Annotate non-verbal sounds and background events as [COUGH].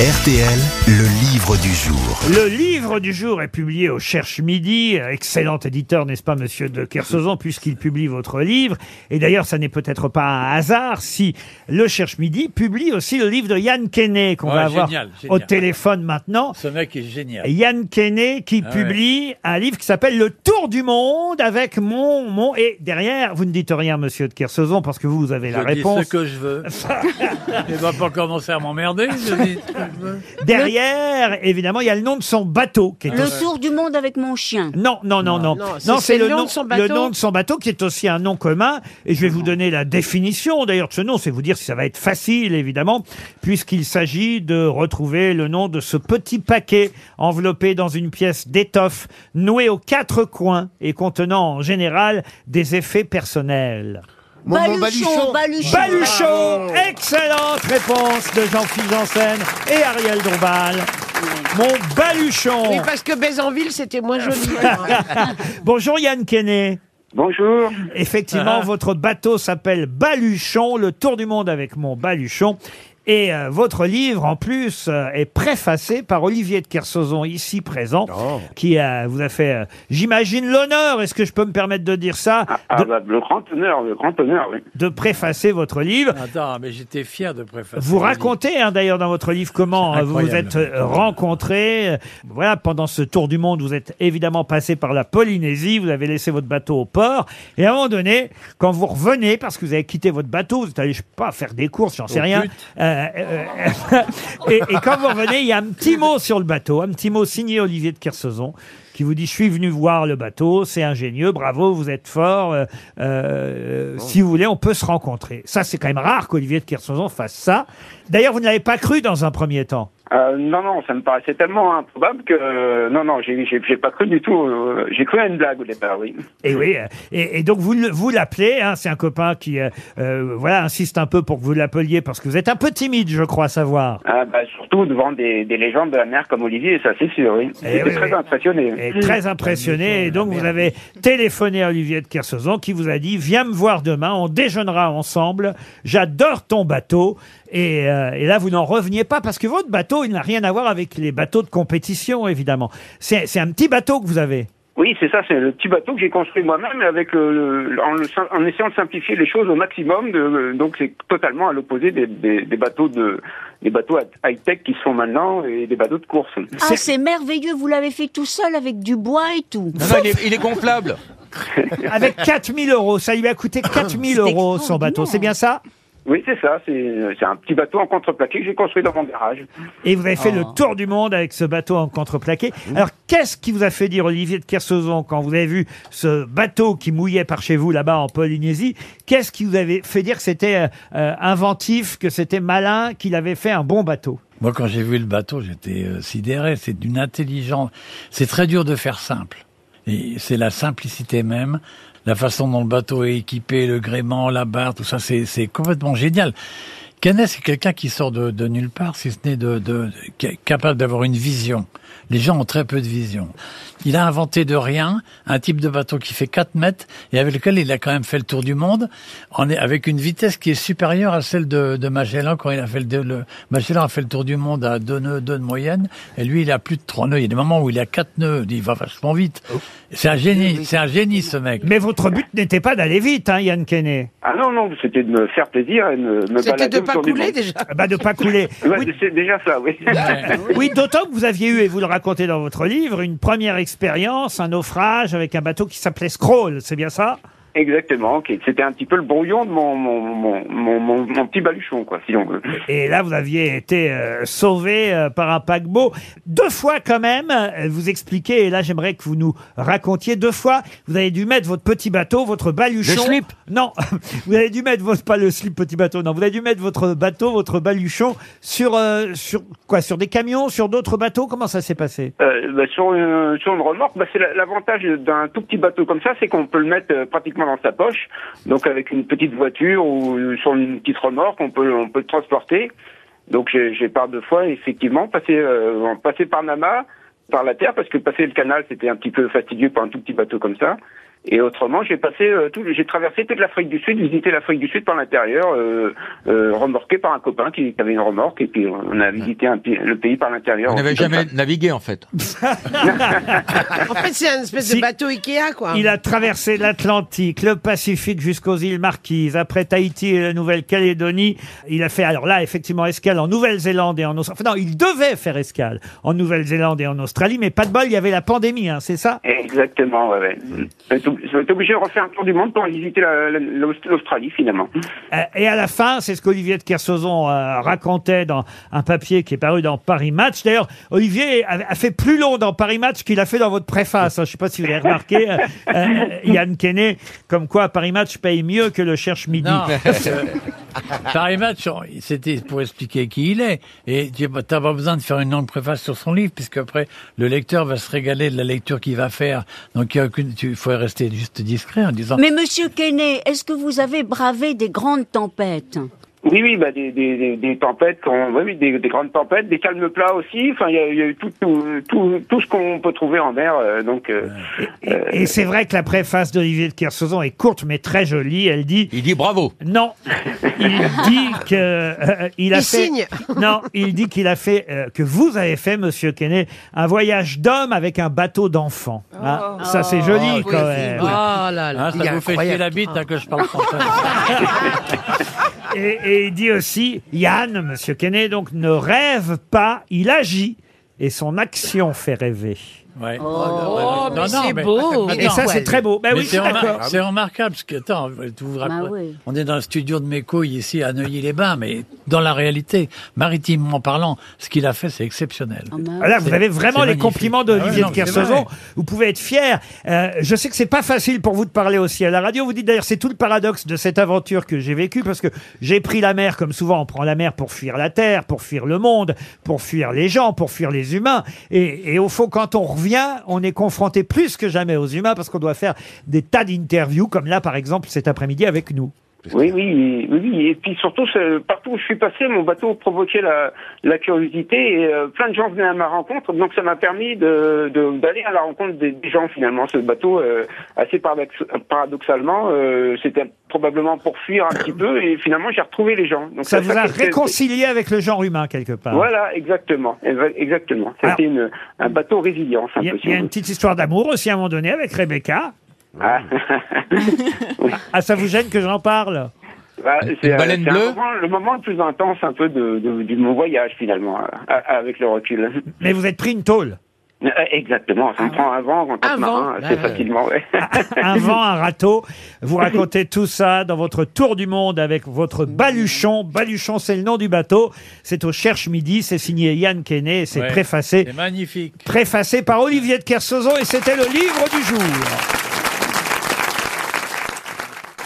RTL, le livre du jour. Le livre du jour est publié au Cherche Midi. Excellent éditeur, n'est-ce pas, monsieur de Kersauzon, puisqu'il publie votre livre. Et d'ailleurs, ça n'est peut-être pas un hasard si le Cherche Midi publie aussi le livre de Yann Kenney, qu'on Ouais, va avoir génial, au téléphone maintenant. Ce mec est génial. Yann Kenney qui Ah publie un livre qui s'appelle Le Tour du Monde avec mon, mon, et derrière, vous ne dites rien, monsieur de Kersauzon, parce que vous, vous avez la je dis réponse. ce que je veux. [LAUGHS] Il va pas commencer à m'emmerder. Je dis Derrière, évidemment, il y a le nom de son bateau qui est Le aussi- tour du monde avec mon chien. Non, non, non, non. Non, c'est- le le nom nom de son le bateau nom de son bateau qui est aussi un nom commun. Et je vais vous donner la définition d'ailleurs de ce nom. C'est vous dire si ça va être facile, évidemment, puisqu'il s'agit de retrouver le nom de ce petit paquet enveloppé dans une pièce d'étoffe noué aux quatre coins et contenant en général des effets personnels. Baluchon, baluchon. Baluchon Excellente réponse de Jean-Philippe Janssen et Ariel Dombal. Mon baluchon Oui, parce que Bézanville, c'était moins joli. [LAUGHS] Bonjour Yann Kenney. Bonjour. Effectivement, votre bateau s'appelle Baluchon, le tour du monde avec mon Baluchon. Et euh, votre livre, en plus, euh, est préfacé par Olivier de Kersauzon, ici présent, qui euh, vous a fait, euh, j'imagine, l'honneur, est-ce que je peux me permettre de dire ça, Ah, de, bah, le grand honneur, le grand honneur, oui. de préfacer votre livre. Attends, mais j'étais fier de préfacer. Vous le racontez hein, d'ailleurs dans votre livre comment C'est euh, vous vous incroyable. êtes euh, rencontrés. Euh, Voilà, pendant ce tour du monde, vous êtes évidemment passé par la Polynésie, vous avez laissé votre bateau au port. Et à un moment donné, quand vous revenez, parce que vous avez quitté votre bateau, vous êtes allé, je sais pas, faire des courses, j'en sais Au rien. but. Euh, euh, [LAUGHS] et, et quand vous revenez, il y a un petit mot sur le bateau, un petit mot signé Olivier de Kersauzon qui vous dit je suis venu voir le bateau, c'est ingénieux, bravo, vous êtes fort. euh, euh, Si vous voulez, on peut se rencontrer. Ça, c'est quand même rare qu'Olivier de Kersauzon fasse ça. D'ailleurs, vous ne l'avez pas cru dans un premier temps. Euh, non, non, ça me paraissait tellement improbable que euh, non, non, j'ai, pas cru du tout. euh, j'ai cru à une blague au départ, oui. Et oui, euh, et, et donc vous vous l'appelez. Hein, c'est un copain qui, euh, euh, voilà, insiste un peu pour que vous l'appeliez parce que vous êtes un peu timide, je crois savoir. Ah, bah, surtout devant des, des légendes de la mer comme Olivier, ça c'est sûr, oui. Eh J'étais oui, très oui. impressionné. Et très impressionné. Et donc, vous avez téléphoné à Olivier de Kersauzon qui vous a dit Viens me voir demain, on déjeunera ensemble. J'adore ton bateau. Et, euh, et là, vous n'en reveniez pas parce que votre bateau, il n'a rien à voir avec les bateaux de compétition, évidemment. C'est c'est un petit bateau que vous avez. Oui, c'est ça, c'est le petit bateau que j'ai construit moi-même avec le, le- en, le sim- en essayant de simplifier les choses au maximum. De, donc c'est totalement à l'opposé des, des, des bateaux de des bateaux high tech qui se font maintenant et des bateaux de course. Ah, c'est merveilleux, vous l'avez fait tout seul avec du bois et tout. Non, non, il est, il est gonflable. [LAUGHS] Avec 4000 euros. Ça lui a coûté 4000 C'est euros son bateau. C'est bien ça? Oui, c'est ça. C'est c'est un petit bateau en contreplaqué que j'ai construit dans mon garage. Et vous avez fait le tour du monde avec ce bateau en contreplaqué. Alors, qu'est-ce qui vous a fait dire, Olivier de Kersauzon, quand vous avez vu ce bateau qui mouillait par chez vous, là-bas en Polynésie, qu'est-ce qui vous avait fait dire que c'était euh, euh, inventif, que c'était malin, qu'il avait fait un bon bateau? Moi, quand j'ai vu le bateau, j'étais euh, sidéré. C'est d'une intelligence. C'est très dur de faire simple. C'est la simplicité même. La façon dont le bateau est équipé, le gréement, la barre, tout ça, c'est complètement génial. Canet, c'est quelqu'un qui sort de, de nulle part, si ce n'est de, de, capable d'avoir une vision. Les gens ont très peu de vision. Il a inventé de rien un type de bateau qui fait 4 mètres et avec lequel il a quand même fait le tour du monde en avec une vitesse qui est supérieure à celle de, de Magellan quand il a fait le, le Magellan a fait le tour du monde à deux nœuds, deux de moyenne et lui il a plus de trois nœuds. Il y a des moments où il a quatre nœuds, il va vachement vite. C'est un génie, c'est un génie ce mec. Mais votre but n'était pas d'aller vite, hein, Yann Kenney. Ah non, non, c'était de me faire plaisir et de me, balader de pas couler déjà. Ah Bah, de pas couler. [LAUGHS] Ouais, Oui, c'est déjà ça, oui. [LAUGHS] oui, d'autant que vous aviez eu, et vous le racontez dans votre livre, une première expérience, un naufrage avec un bateau qui s'appelait Scroll, c'est bien ça? Exactement, ok. C'était un petit peu le brouillon de mon, mon, mon, mon, mon, mon petit baluchon, quoi, si on veut. Et là, vous aviez été euh, sauvé euh, par un paquebot. Deux fois quand même, euh, vous expliquez, et là j'aimerais que vous nous racontiez, deux fois, vous avez dû mettre votre petit bateau, votre baluchon... Le slip Non, [LAUGHS] vous avez dû mettre votre... Pas le slip petit bateau, non. Vous avez dû mettre votre bateau, votre baluchon sur... euh, sur quoi Sur des camions, sur d'autres bateaux? Comment ça s'est passé? Euh, bah, sur, une, sur une remorque, bah, c'est la- l'avantage d'un tout petit bateau comme ça, c'est qu'on peut le mettre euh, dans sa poche. Donc avec une petite voiture ou sur une petite remorque, on peut on peut le transporter. Donc j'ai j'ai par deux fois effectivement passé euh, passé par Nama, par la terre, parce que passer le canal c'était un petit peu fastidieux pour un tout petit bateau comme ça. Et autrement, j'ai passé euh, tout, j'ai traversé toute l'Afrique du Sud, visité l'Afrique du Sud par l'intérieur, euh, euh, remorqué par un copain qui, qui avait une remorque, et puis on a visité un le pays par l'intérieur. On n'avait Comme jamais ça. navigué en fait. [LAUGHS] En fait, c'est un espèce Si. de bateau Ikea, quoi. Il a traversé l'Atlantique, le Pacifique jusqu'aux îles Marquises. Après Tahiti et la Nouvelle-Calédonie, il a fait, alors là, effectivement, escale en Nouvelle-Zélande et en Australie. Enfin, non, il devait faire escale en Nouvelle-Zélande et en Australie, mais pas de bol, il y avait la pandémie, hein, c'est ça? Exactement, ouais, ouais. J'ai été obligé de refaire un tour du monde pour visiter la- la- l'Aust- l'Australie, finalement. Euh, Et à la fin, c'est ce qu'Olivier de Kersauzon euh, racontait dans un papier qui est paru dans Paris Match. D'ailleurs, Olivier a, a fait plus long dans Paris Match qu'il a fait dans votre préface. hein. Je ne sais pas si vous avez remarqué, euh, euh, Yann Kenney, comme quoi Paris Match paye mieux que le Cherche Midi. [LAUGHS] C'était pour expliquer qui il est. Et tu n'as pas besoin de faire une longue préface sur son livre, puisque après, le lecteur va se régaler de la lecture qu'il va faire. Donc, il faut rester juste discret en disant... Mais monsieur Kenney, est-ce que vous avez bravé des grandes tempêtes? Oui, oui, bah des, des, des, tempêtes, qu'on- oui, oui, des, des grandes tempêtes, des calmes plats aussi. Enfin, il y a, il y a eu tout, tout, tout, tout ce qu'on peut trouver en mer. euh, donc, euh, Et, et c'est vrai que la préface d'Olivier de Kersauzon est courte mais très jolie. Elle dit Il dit bravo. non. Il [LAUGHS] dit que euh, il a Il fait signe. non. Il dit qu'il a fait euh, que vous avez fait, Monsieur Kenney, un voyage d'homme avec un bateau d'enfant. Hein, Ça c'est joli Oh, quand oui, même. Oh là là. Hein, est ça vous fait chier la bite hein, que je parle français. [LAUGHS] Et, et il dit aussi, Yann, Monsieur Kenney, donc ne rêve pas, il agit et son action fait rêver. Ouais. Oh, mais Non, non, c'est mais- beau. Et ça c'est très beau. Ben Mais oui, je c'est suis remar- d'accord. c'est remarquable, parce que, attends, vous vous rappelez- Bah oui. on est dans le studio de mes couilles ici à Neuilly-les-Bains, mais dans la réalité, maritimement parlant, ce qu'il a fait, c'est exceptionnel. Ah, Ah Là, vous avez vraiment les magnifique. compliments Ah d'Olivier ouais, non, de c'est Kersauzon. vrai. Vous pouvez être fier. Euh, je sais que c'est pas facile pour vous de parler aussi à la radio. Vous dites d'ailleurs, c'est tout le paradoxe de cette aventure que j'ai vécue parce que j'ai pris la mer comme souvent on prend la mer pour fuir la terre, pour fuir le monde, pour fuir les gens, pour fuir les humains. Et, et au fond, quand on revient, on est confronté plus que jamais aux humains parce qu'on doit faire des tas d'interviews comme là, par exemple, cet après-midi avec nous. Oui, oui, oui. Et puis surtout, c'est- partout où je suis passé, mon bateau provoquait la, la curiosité et euh, plein de gens venaient à ma rencontre. Donc ça m'a permis de de- d'aller à la rencontre des, des gens finalement. Ce bateau, euh, assez paradox- paradoxalement, euh, c'était probablement pour fuir un petit peu et finalement j'ai retrouvé les gens. Donc Ça c'est vous a réconcilié avec le genre humain quelque part. Voilà, exactement, exactement. C'était un bateau résilience un Il y, y a une petite histoire d'amour aussi à un moment donné avec Rebecca. Ah. [LAUGHS] Ah, ça vous gêne que j'en parle Bah, c'est, euh, baleine bleue moment- le moment le plus intense un peu de, de, de mon voyage finalement, euh, avec le recul. Mais vous êtes pris une tôle. Euh, Exactement, ça me prend un vent que vent, marin, assez facilement. Ouais. un [LAUGHS] vent, un râteau. Vous racontez tout ça dans votre tour du monde avec votre baluchon. Baluchon, c'est le nom du bateau. C'est au Cherche Midi. C'est signé Yann Kenney. et C'est Ouais. préfacé, C'est magnifique. préfacé par Olivier de Kersauzon et c'était le livre du jour.